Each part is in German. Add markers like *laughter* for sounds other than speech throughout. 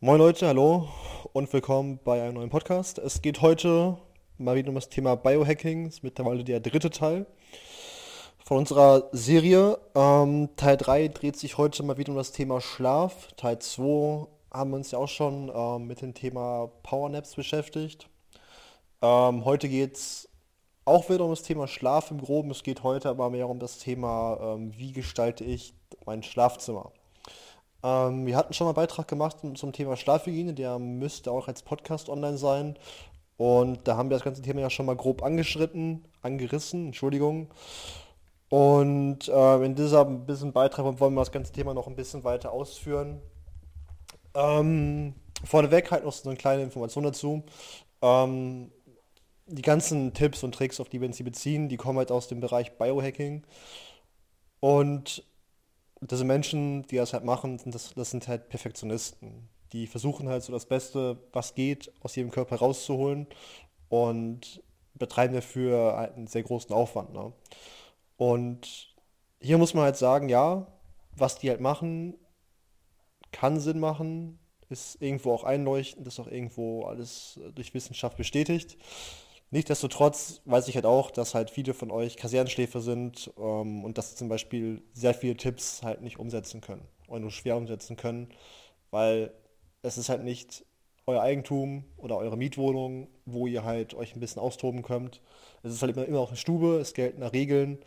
Moin Leute, hallo und willkommen bei einem neuen Podcast. Es geht heute mal wieder um das Thema Biohacking. Das ist mittlerweile der dritte Teil von unserer Serie. Ähm, Teil 3 dreht sich heute mal wieder um das Thema Schlaf. Teil 2 haben wir uns ja auch schon ähm, mit dem Thema Powernaps beschäftigt. Ähm, heute geht es auch wieder um das Thema Schlaf im Groben. Es geht heute aber mehr um das Thema, ähm, wie gestalte ich mein Schlafzimmer. Ähm, wir hatten schon mal einen Beitrag gemacht zum Thema Schlafhygiene, der müsste auch als Podcast online sein. Und da haben wir das ganze Thema ja schon mal grob angeschritten, angerissen, Entschuldigung. Und äh, in diesem bisschen Beitrag wollen wir das ganze Thema noch ein bisschen weiter ausführen. Ähm, vorneweg halt noch so eine kleine Information dazu. Ähm, die ganzen Tipps und Tricks, auf die wir uns hier beziehen, die kommen halt aus dem Bereich Biohacking. Und diese Menschen, die das halt machen, das, das sind halt Perfektionisten. Die versuchen halt so das Beste, was geht, aus ihrem Körper rauszuholen und betreiben dafür halt einen sehr großen Aufwand. Ne? Und hier muss man halt sagen, ja, was die halt machen, kann Sinn machen, ist irgendwo auch einleuchtend, ist auch irgendwo alles durch Wissenschaft bestätigt. Nichtsdestotrotz weiß ich halt auch, dass halt viele von euch Kasernenschläfer sind ähm, und dass sie zum Beispiel sehr viele Tipps halt nicht umsetzen können oder nur schwer umsetzen können, weil es ist halt nicht euer Eigentum oder eure Mietwohnung, wo ihr halt euch ein bisschen austoben könnt. Es ist halt immer, immer auch eine Stube, es gelten da Regeln.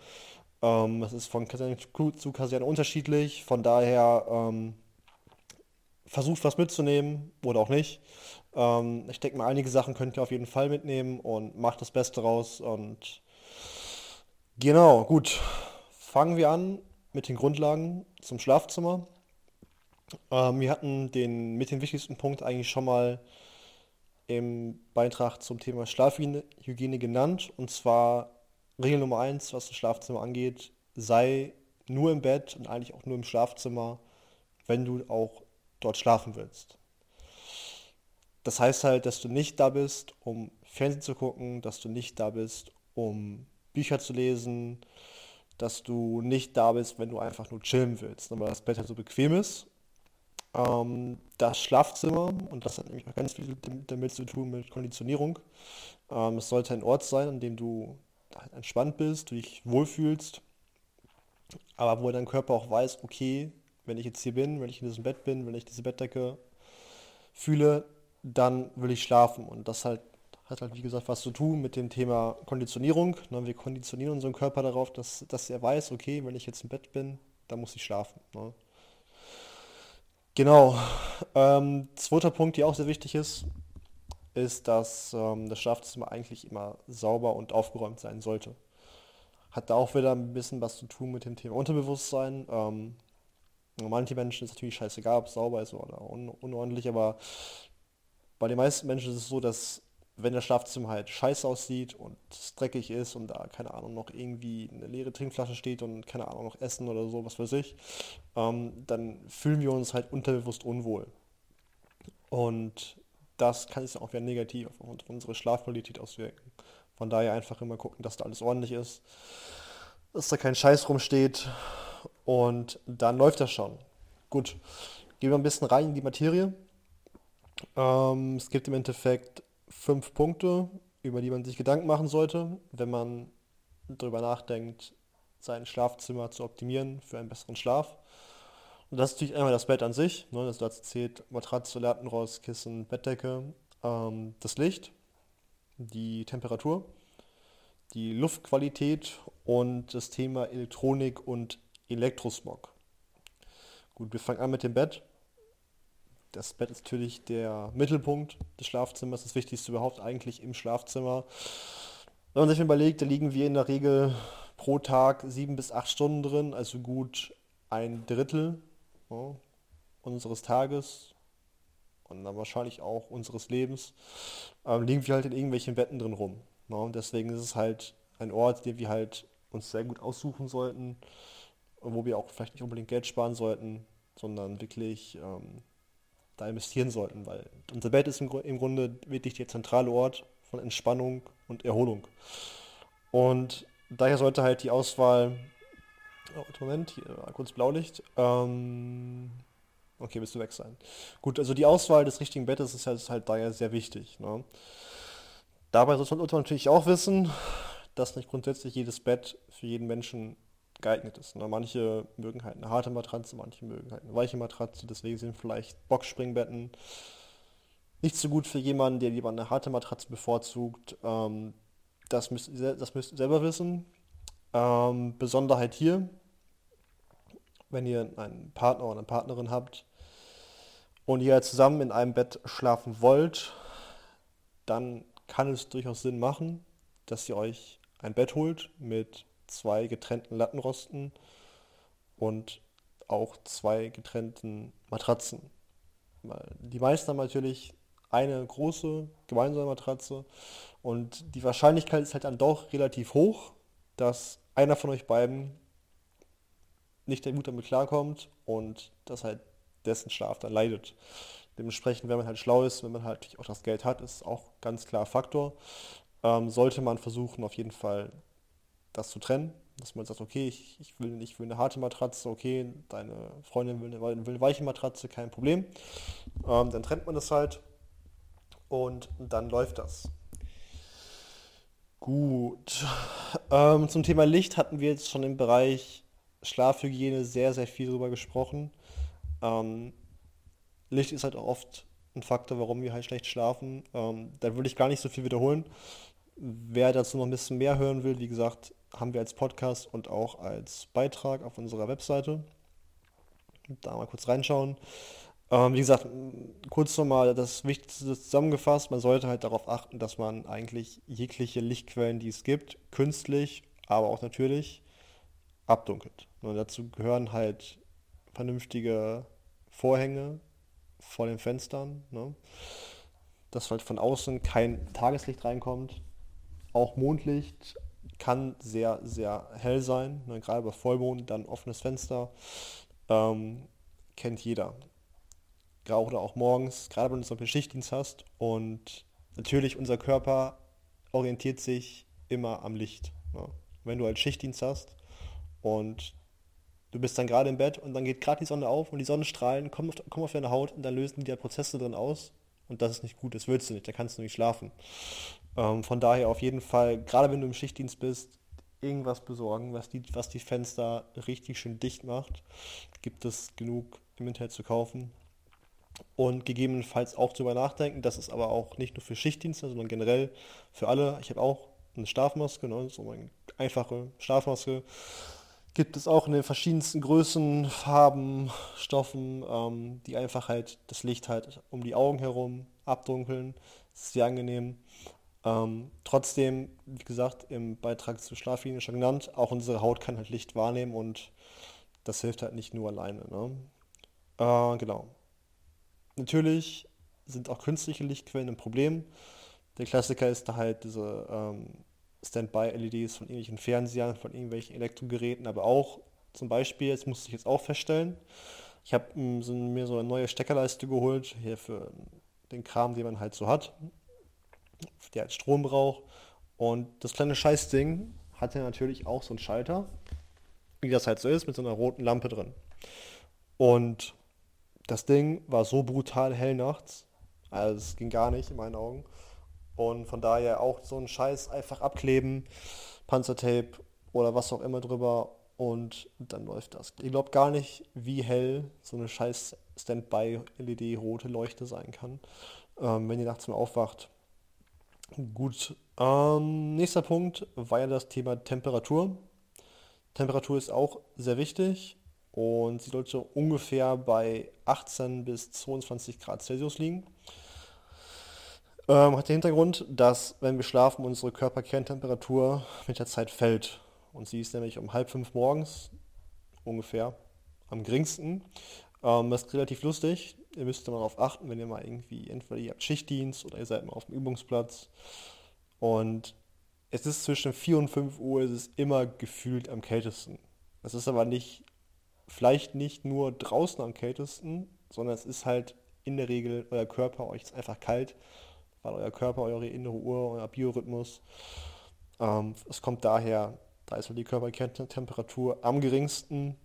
Ähm, es ist von Kaserne zu Kaserne unterschiedlich, von daher ähm, versucht was mitzunehmen oder auch nicht. Ähm, ich denke mal, einige Sachen könnt ihr auf jeden Fall mitnehmen und macht das Beste raus. Und genau, gut. Fangen wir an mit den Grundlagen zum Schlafzimmer. Ähm, wir hatten den mit dem wichtigsten Punkt eigentlich schon mal im Beitrag zum Thema Schlafhygiene genannt. Und zwar Regel Nummer eins, was das Schlafzimmer angeht, sei nur im Bett und eigentlich auch nur im Schlafzimmer, wenn du auch dort schlafen willst. Das heißt halt, dass du nicht da bist, um Fernsehen zu gucken, dass du nicht da bist, um Bücher zu lesen, dass du nicht da bist, wenn du einfach nur chillen willst, weil das Bett halt so bequem ist. Ähm, das Schlafzimmer, und das hat nämlich auch ganz viel damit zu tun mit Konditionierung, ähm, es sollte ein Ort sein, an dem du halt entspannt bist, du dich wohlfühlst, aber wo dein Körper auch weiß, okay, wenn ich jetzt hier bin, wenn ich in diesem Bett bin, wenn ich diese Bettdecke fühle, dann will ich schlafen. Und das halt, hat halt, wie gesagt, was zu tun mit dem Thema Konditionierung. Ne? Wir konditionieren unseren Körper darauf, dass, dass er weiß, okay, wenn ich jetzt im Bett bin, dann muss ich schlafen. Ne? Genau. Ähm, zweiter Punkt, der auch sehr wichtig ist, ist, dass ähm, das Schlafzimmer eigentlich immer sauber und aufgeräumt sein sollte. Hat da auch wieder ein bisschen was zu tun mit dem Thema Unterbewusstsein. Ähm, manche Menschen ist natürlich scheißegal, ob es sauber ist oder un unordentlich, aber bei den meisten Menschen ist es so, dass wenn das Schlafzimmer halt scheiße aussieht und es dreckig ist und da, keine Ahnung, noch irgendwie eine leere Trinkflasche steht und keine Ahnung, noch Essen oder so, was weiß ich, ähm, dann fühlen wir uns halt unterbewusst unwohl. Und das kann sich auch wieder negativ auf unsere Schlafqualität auswirken. Von daher einfach immer gucken, dass da alles ordentlich ist, dass da kein Scheiß rumsteht und dann läuft das schon. Gut, gehen wir ein bisschen rein in die Materie. Ähm, es gibt im Endeffekt fünf Punkte, über die man sich Gedanken machen sollte, wenn man darüber nachdenkt, sein Schlafzimmer zu optimieren für einen besseren Schlaf. Und das ist natürlich einmal das Bett an sich. Ne? Das dazu zählt Matratze, Lattenrost, Kissen, Bettdecke, ähm, das Licht, die Temperatur, die Luftqualität und das Thema Elektronik und Elektrosmog. Gut, wir fangen an mit dem Bett das Bett ist natürlich der Mittelpunkt des Schlafzimmers, das Wichtigste überhaupt eigentlich im Schlafzimmer. Wenn man sich überlegt, da liegen wir in der Regel pro Tag sieben bis acht Stunden drin, also gut ein Drittel ja, unseres Tages und dann wahrscheinlich auch unseres Lebens, ähm, liegen wir halt in irgendwelchen Betten drin rum. Ja, und deswegen ist es halt ein Ort, den wir halt uns sehr gut aussuchen sollten wo wir auch vielleicht nicht unbedingt Geld sparen sollten, sondern wirklich ähm, da investieren sollten, weil unser Bett ist im, im Grunde wirklich der zentrale Ort von Entspannung und Erholung. Und daher sollte halt die Auswahl, oh, Moment, hier kurz Blaulicht, ähm, Okay, bist du weg sein. Gut, also die Auswahl des richtigen Bettes ist halt, ist halt daher sehr wichtig. Ne? Dabei sollte man natürlich auch wissen, dass nicht grundsätzlich jedes Bett für jeden Menschen geeignet ist. Ne? Manche mögen halt eine harte Matratze, manche mögen halt eine weiche Matratze, deswegen sind vielleicht Boxspringbetten nicht so gut für jemanden, der lieber eine harte Matratze bevorzugt. Ähm, das, müsst, das müsst ihr selber wissen. Ähm, Besonderheit hier, wenn ihr einen Partner oder eine Partnerin habt und ihr zusammen in einem Bett schlafen wollt, dann kann es durchaus Sinn machen, dass ihr euch ein Bett holt mit zwei getrennten Lattenrosten und auch zwei getrennten Matratzen. Die meisten haben natürlich eine große gemeinsame Matratze und die Wahrscheinlichkeit ist halt dann doch relativ hoch, dass einer von euch beiden nicht gut damit klarkommt und dass halt dessen Schlaf dann leidet. Dementsprechend, wenn man halt schlau ist, wenn man halt auch das Geld hat, ist auch ganz klar Faktor. Ähm, sollte man versuchen, auf jeden Fall das zu trennen. Dass man sagt, okay, ich, ich, will, ich will eine harte Matratze, okay, deine Freundin will eine, will eine weiche Matratze, kein Problem. Ähm, dann trennt man das halt und dann läuft das. Gut. Ähm, zum Thema Licht hatten wir jetzt schon im Bereich Schlafhygiene sehr, sehr viel drüber gesprochen. Ähm, Licht ist halt auch oft ein Faktor, warum wir halt schlecht schlafen. Ähm, da würde ich gar nicht so viel wiederholen. Wer dazu noch ein bisschen mehr hören will, wie gesagt, haben wir als Podcast und auch als Beitrag auf unserer Webseite. Da mal kurz reinschauen. Ähm, wie gesagt, kurz nochmal das Wichtigste zusammengefasst. Man sollte halt darauf achten, dass man eigentlich jegliche Lichtquellen, die es gibt, künstlich, aber auch natürlich, abdunkelt. Und dazu gehören halt vernünftige Vorhänge vor den Fenstern, ne? dass halt von außen kein Tageslicht reinkommt. Auch Mondlicht kann sehr, sehr hell sein, ne? gerade bei Vollmond, dann offenes Fenster, ähm, kennt jeder oder auch morgens, gerade wenn du zum Beispiel Schichtdienst hast. Und natürlich, unser Körper orientiert sich immer am Licht. Ja. Wenn du halt Schichtdienst hast und du bist dann gerade im Bett und dann geht gerade die Sonne auf und die Sonnenstrahlen kommen auf, kommen auf deine Haut und dann lösen die da Prozesse drin aus. Und das ist nicht gut, das willst du nicht, da kannst du nicht schlafen. Ähm, von daher auf jeden Fall, gerade wenn du im Schichtdienst bist, irgendwas besorgen, was die, was die Fenster richtig schön dicht macht. Gibt es genug im Internet zu kaufen und gegebenenfalls auch darüber nachdenken. Das ist aber auch nicht nur für Schichtdienste, sondern generell für alle. Ich habe auch eine Schlafmaske, ne, so eine einfache Schlafmaske. Gibt es auch in den verschiedensten Größen, Farben, Stoffen, ähm, die einfach halt das Licht halt um die Augen herum abdunkeln. Das ist sehr angenehm. Ähm, trotzdem, wie gesagt, im Beitrag zur Schlaflinie schon genannt, auch unsere Haut kann halt Licht wahrnehmen und das hilft halt nicht nur alleine. Ne? Äh, genau. Natürlich sind auch künstliche Lichtquellen ein Problem. Der Klassiker ist da halt diese ähm, Standby-LEDs von irgendwelchen Fernsehern, von irgendwelchen Elektrogeräten, aber auch zum Beispiel, jetzt musste ich jetzt auch feststellen, ich habe ähm, so, mir so eine neue Steckerleiste geholt, hier für den Kram, den man halt so hat, der halt Strom braucht. Und das kleine Scheißding hatte natürlich auch so einen Schalter, wie das halt so ist, mit so einer roten Lampe drin. Und das Ding war so brutal hell nachts. Also es ging gar nicht in meinen Augen. Und von daher auch so ein Scheiß einfach abkleben, Panzertape oder was auch immer drüber und dann läuft das. Ihr glaubt gar nicht, wie hell so eine scheiß Standby-LED rote Leuchte sein kann, ähm, wenn ihr nachts mal aufwacht. Gut, ähm, nächster Punkt war ja das Thema Temperatur. Temperatur ist auch sehr wichtig und sie sollte ungefähr bei 18 bis 22 Grad Celsius liegen. Ähm, hat den Hintergrund, dass wenn wir schlafen, unsere Körperkerntemperatur mit der Zeit fällt. Und sie ist nämlich um halb fünf morgens ungefähr am geringsten. Ähm, das ist relativ lustig. Ihr müsst mal darauf achten, wenn ihr mal irgendwie, entweder ihr habt Schichtdienst oder ihr seid mal auf dem Übungsplatz. Und es ist zwischen 4 und 5 Uhr, es ist immer gefühlt am kältesten. Das ist aber nicht vielleicht nicht nur draußen am kältesten, sondern es ist halt in der Regel, euer Körper, euch ist einfach kalt, weil euer Körper, eure innere Uhr, euer Biorhythmus, ähm, es kommt daher, da ist halt die Körpertemperatur am geringsten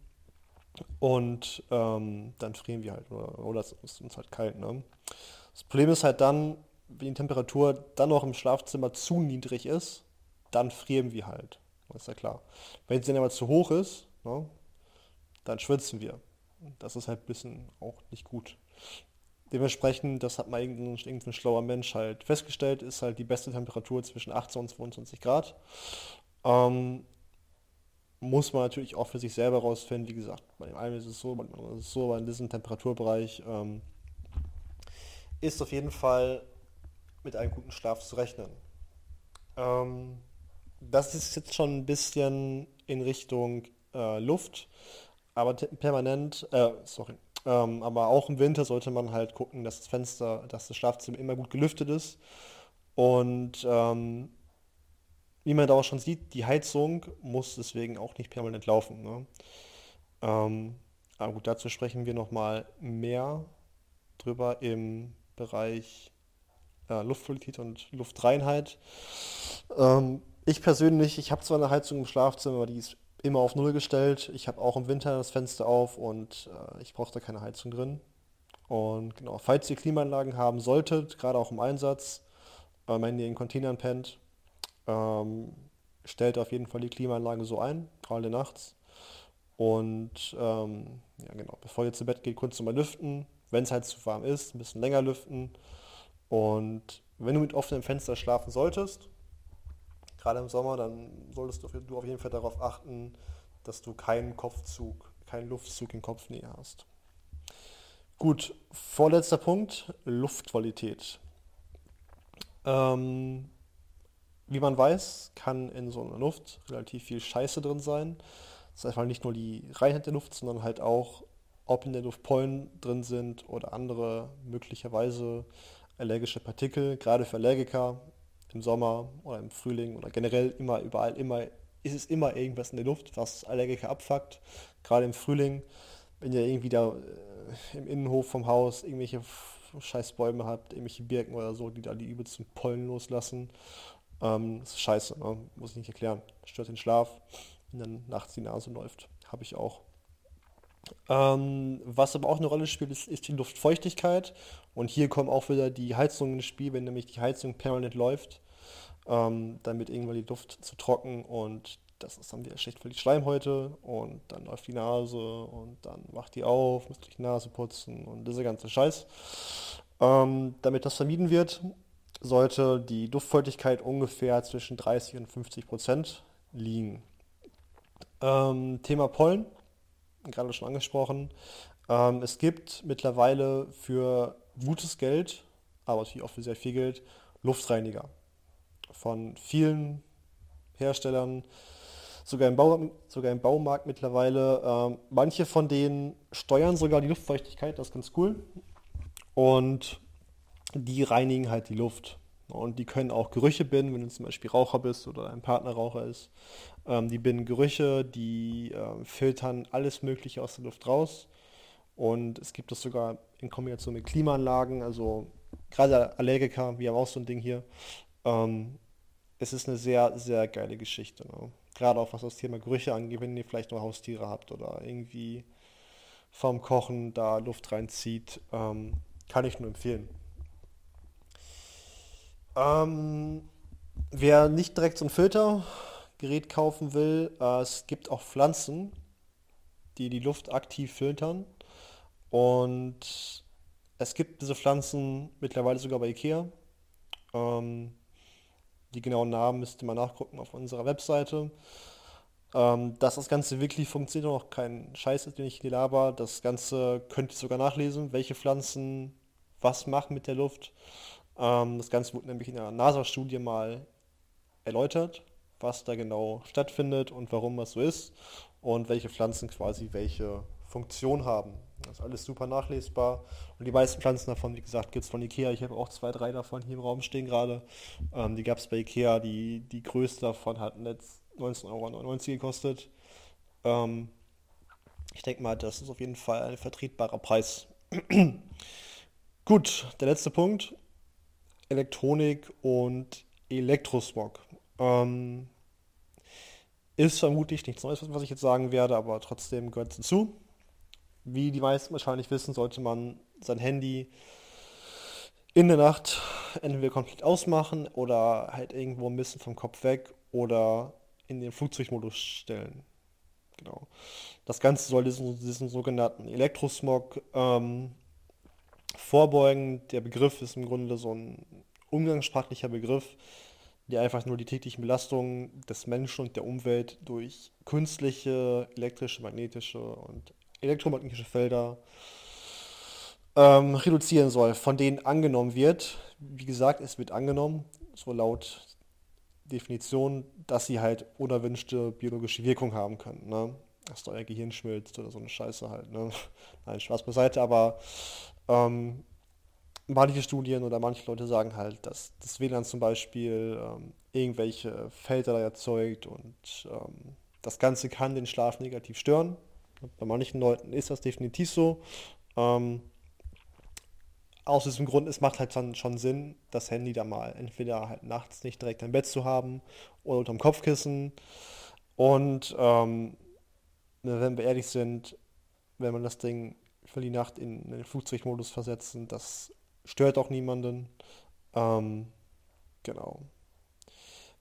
Und ähm, dann frieren wir halt oder, oder es ist uns halt kalt. Ne? Das Problem ist halt dann, wenn die Temperatur dann noch im Schlafzimmer zu niedrig ist, dann frieren wir halt. Das ist ja klar. Wenn sie dann aber zu hoch ist, ne, dann schwitzen wir. Das ist halt ein bisschen auch nicht gut. Dementsprechend, das hat mal irgendein, irgendein schlauer Mensch halt festgestellt, ist halt die beste Temperatur zwischen 18 und 22 Grad. Ähm, muss man natürlich auch für sich selber rausfinden. Wie gesagt, bei dem einen ist es so, bei dem anderen ist es so, aber in diesem Temperaturbereich ähm, ist auf jeden Fall mit einem guten Schlaf zu rechnen. Ähm, das ist jetzt schon ein bisschen in Richtung äh, Luft, aber permanent, äh, sorry, ähm, aber auch im Winter sollte man halt gucken, dass das Fenster, dass das Schlafzimmer immer gut gelüftet ist. Und ähm, wie man da auch schon sieht, die Heizung muss deswegen auch nicht permanent laufen. Ne? Ähm, aber gut, dazu sprechen wir nochmal mehr drüber im Bereich äh, Luftqualität und Luftreinheit. Ähm, ich persönlich, ich habe zwar eine Heizung im Schlafzimmer, aber die ist immer auf Null gestellt. Ich habe auch im Winter das Fenster auf und äh, ich brauche da keine Heizung drin. Und genau, falls ihr Klimaanlagen haben solltet, gerade auch im Einsatz, äh, wenn ihr in Containern pennt, ähm, stellt auf jeden Fall die Klimaanlage so ein, gerade nachts. Und ähm, ja genau, bevor ihr zu Bett geht, kurz nochmal lüften. Wenn es halt zu warm ist, ein bisschen länger lüften. Und wenn du mit offenem Fenster schlafen solltest, gerade im Sommer, dann solltest du auf jeden Fall darauf achten, dass du keinen Kopfzug, keinen Luftzug in Kopfnähe hast. Gut, vorletzter Punkt, Luftqualität. Ähm, wie man weiß, kann in so einer Luft relativ viel Scheiße drin sein. Das ist einfach nicht nur die Reinheit der Luft, sondern halt auch, ob in der Luft Pollen drin sind oder andere möglicherweise allergische Partikel. Gerade für Allergiker im Sommer oder im Frühling oder generell immer überall immer ist es immer irgendwas in der Luft, was Allergiker abfuckt. Gerade im Frühling, wenn ihr irgendwie da äh, im Innenhof vom Haus irgendwelche scheiß Bäume habt, irgendwelche Birken oder so, die da die übelsten Pollen loslassen ähm, das ist scheiße, ne? muss ich nicht erklären. Stört den Schlaf, wenn dann nachts die Nase läuft. Habe ich auch. Ähm, was aber auch eine Rolle spielt, ist, ist, die Luftfeuchtigkeit. Und hier kommen auch wieder die Heizungen ins Spiel, wenn nämlich die Heizung permanent läuft. Ähm, dann wird irgendwann die Luft zu trocken und das ist dann wieder schlecht für die Schleimhäute und dann läuft die Nase und dann macht die auf, muss die Nase putzen und dieser ganze Scheiß. Ähm, damit das vermieden wird, sollte die Luftfeuchtigkeit ungefähr zwischen 30 und 50 Prozent liegen. Ähm, Thema Pollen, gerade schon angesprochen. Ähm, es gibt mittlerweile für gutes Geld, aber natürlich auch für sehr viel Geld, Luftreiniger. Von vielen Herstellern, sogar im, Bau, sogar im Baumarkt mittlerweile. Ähm, manche von denen steuern sogar die Luftfeuchtigkeit, das ist ganz cool. Und die reinigen halt die Luft. Und die können auch Gerüche binden, wenn du zum Beispiel Raucher bist oder ein Partner Raucher ist. Ähm, die binden Gerüche, die äh, filtern alles Mögliche aus der Luft raus. Und es gibt das sogar in Kombination mit Klimaanlagen, also gerade Allergiker, wir haben auch so ein Ding hier. Ähm, es ist eine sehr, sehr geile Geschichte. Ne? Gerade auch was das Thema Gerüche angeht, wenn ihr vielleicht noch Haustiere habt oder irgendwie vom Kochen da Luft reinzieht, ähm, kann ich nur empfehlen. Ähm, wer nicht direkt so ein Filtergerät kaufen will, äh, es gibt auch Pflanzen, die die Luft aktiv filtern. Und es gibt diese Pflanzen mittlerweile sogar bei Ikea. Ähm, die genauen Namen müsste man nachgucken auf unserer Webseite. Ähm, dass das Ganze wirklich funktioniert, noch kein Scheiß ist, den ich hier laber. Das Ganze könnt ihr sogar nachlesen, welche Pflanzen was machen mit der Luft. Ähm, das Ganze wurde nämlich in einer NASA-Studie mal erläutert, was da genau stattfindet und warum das so ist und welche Pflanzen quasi welche Funktion haben. Das ist alles super nachlesbar. Und die meisten Pflanzen davon, wie gesagt, gibt es von Ikea. Ich habe auch zwei, drei davon hier im Raum stehen gerade. Ähm, die gab es bei Ikea. Die, die größte davon hat jetzt 19,99 Euro gekostet. Ähm, ich denke mal, das ist auf jeden Fall ein vertretbarer Preis. *clears throat* Gut, der letzte Punkt. Elektronik und Elektrosmog. Ähm, ist vermutlich nichts Neues, was ich jetzt sagen werde, aber trotzdem gehört es dazu. Wie die meisten wahrscheinlich wissen, sollte man sein Handy in der Nacht entweder komplett ausmachen oder halt irgendwo ein bisschen vom Kopf weg oder in den Flugzeugmodus stellen. Genau. Das Ganze soll diesen, diesen sogenannten Elektrosmog ähm, vorbeugen. Der Begriff ist im Grunde so ein umgangssprachlicher Begriff, der einfach nur die täglichen Belastungen des Menschen und der Umwelt durch künstliche, elektrische, magnetische und elektromagnetische Felder ähm, reduzieren soll, von denen angenommen wird, wie gesagt, es wird angenommen, so laut Definition, dass sie halt unerwünschte biologische Wirkung haben können. Ne? Dass da euer Gehirn schmilzt oder so eine Scheiße halt. Ne? *laughs* Nein, Spaß beiseite, aber ähm, manche Studien oder manche Leute sagen halt, dass das WLAN zum Beispiel ähm, irgendwelche Felder erzeugt und ähm, das Ganze kann den Schlaf negativ stören. Bei manchen Leuten ist das definitiv so. Ähm, aus diesem Grund, es macht halt dann schon Sinn, das Handy da mal entweder halt nachts nicht direkt im Bett zu haben oder unterm Kopfkissen. Und ähm, wenn wir ehrlich sind, wenn man das Ding für die Nacht in, den Flugzeugmodus versetzen, das stört auch niemanden. Ähm, genau.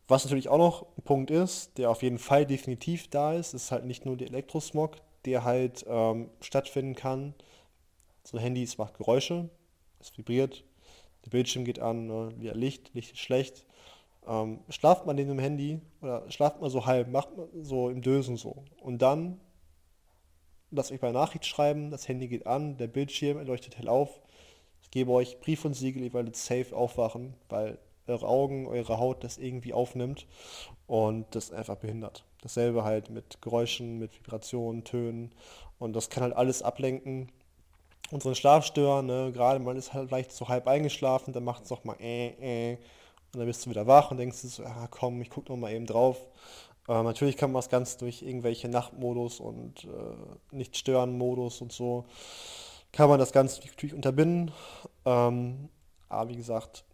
Was natürlich auch noch ein Punkt ist, der auf jeden Fall definitiv da ist, ist halt nicht nur der Elektrosmog, der halt ähm, stattfinden kann. So Handys macht Geräusche, es vibriert, der Bildschirm geht an, ne, wieder Licht, Licht ist schlecht. Ähm, schlaft man in dem Handy oder schlaft man so halb, macht man so im Dösen so. Und dann lasst euch bei Nachricht schreiben, das Handy geht an, der Bildschirm leuchtet hell auf. Ich gebe euch Brief und Siegel, ihr werdet safe aufwachen, weil eure Augen, eure Haut das irgendwie aufnimmt und das einfach behindert. Dasselbe halt mit Geräuschen, mit Vibrationen, Tönen und das kann halt alles ablenken unseren Schlaf stören. Ne? Gerade man ist halt vielleicht so halb eingeschlafen, dann macht es mal äh, äh. Und dann bist du wieder wach und denkst du so, ah, komm, ich guck noch mal eben drauf. Äh, natürlich kann man das Ganze durch irgendwelche Nachtmodus und äh, Nicht-Stören-Modus und so, kann man das Ganze natürlich unterbinden. Ähm, aber wie gesagt,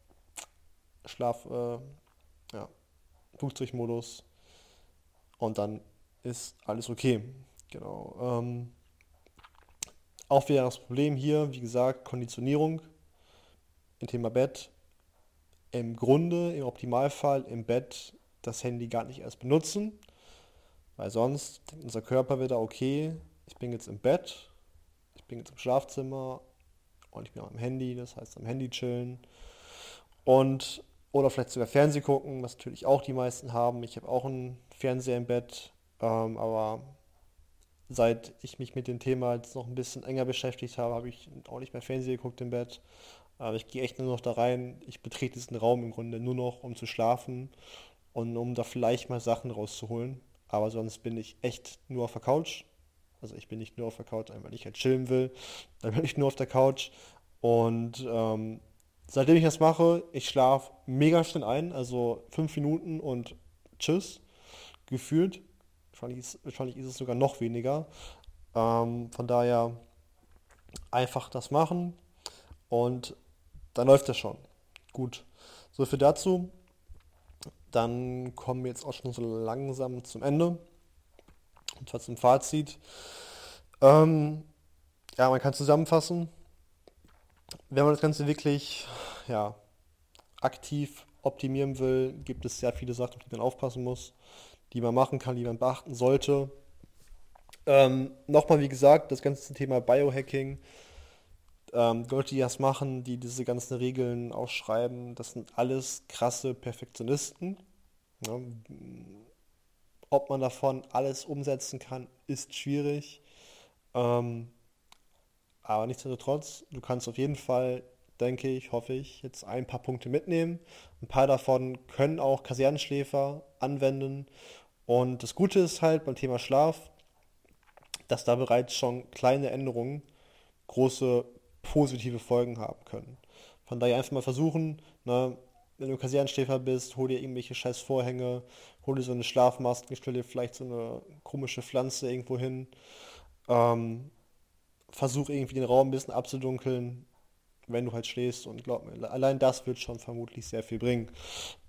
Schlaf, äh, ja, Flugzeugmodus und dann ist alles okay. Genau. Ähm, auch wieder das Problem hier, wie gesagt, Konditionierung im Thema Bett. Im Grunde, im Optimalfall im Bett das Handy gar nicht erst benutzen, weil sonst denkt unser Körper wieder, okay, ich bin jetzt im Bett, ich bin jetzt im Schlafzimmer und ich bin am Handy, das heißt am Handy chillen und oder vielleicht sogar Fernseh gucken, was natürlich auch die meisten haben. Ich habe auch einen Fernseher im Bett, ähm, aber seit ich mich mit dem Thema jetzt noch ein bisschen enger beschäftigt habe, habe ich auch nicht mehr Fernsehen geguckt im Bett. Aber ich gehe echt nur noch da rein. Ich betrete diesen Raum im Grunde nur noch, um zu schlafen und um da vielleicht mal Sachen rauszuholen. Aber sonst bin ich echt nur auf der Couch. Also ich bin nicht nur auf der Couch, weil ich halt chillen will. Dann bin ich nur auf der Couch. Und ähm, seitdem ich das mache, ich schlafe mega schnell ein. Also fünf Minuten und tschüss. Gefühlt. Wahrscheinlich ist, wahrscheinlich ist es sogar noch weniger. Ähm, von daher einfach das machen und dann läuft das schon. Gut, so viel dazu. Dann kommen wir jetzt auch schon so langsam zum Ende. Und zwar zum Fazit. Ähm, ja, man kann zusammenfassen. Wenn man das Ganze wirklich ja, aktiv optimieren will, gibt es sehr viele Sachen, auf die man aufpassen muss die man machen kann, die man beachten sollte. Ähm, Nochmal, wie gesagt, das ganze Thema Biohacking. Ähm, Leute, die das machen, die diese ganzen Regeln ausschreiben, das sind alles krasse Perfektionisten. Ja, ob man davon alles umsetzen kann, ist schwierig. Ähm, aber nichtsdestotrotz, du kannst auf jeden Fall, denke ich, hoffe ich, jetzt ein paar Punkte mitnehmen. Ein paar davon können auch Kasernenschläfer anwenden und das Gute ist halt beim Thema Schlaf, dass da bereits schon kleine Änderungen große positive Folgen haben können. Von daher einfach mal versuchen, ne, wenn du Kasernenschläfer bist, hol dir irgendwelche scheiß Vorhänge, hol dir so eine Schlafmaske, stell dir vielleicht so eine komische Pflanze irgendwo hin. Ähm, versuch irgendwie den Raum ein bisschen abzudunkeln, wenn du halt schläfst und glaub mir, allein das wird schon vermutlich sehr viel bringen.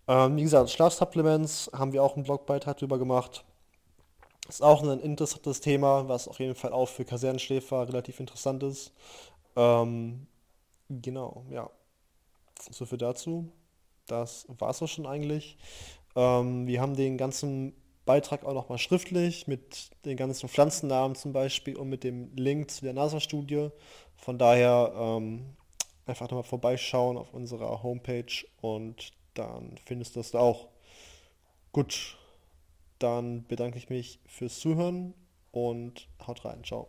Ähm, wie gesagt, Schlafsupplements haben wir auch einen Blogbeitrag drüber gemacht. Ist auch ein interessantes Thema, was auf jeden Fall auch für Kasernenschläfer relativ interessant ist. Ähm, genau, ja. So viel dazu. Das war es auch schon eigentlich. Ähm, wir haben den ganzen Beitrag auch nochmal schriftlich mit den ganzen Pflanzennamen zum Beispiel und mit dem Link zu der NASA-Studie. Von daher ähm, einfach nochmal vorbeischauen auf unserer Homepage und dann findest du das da auch. Gut, dann bedanke ich mich fürs Zuhören und haut rein. Ciao.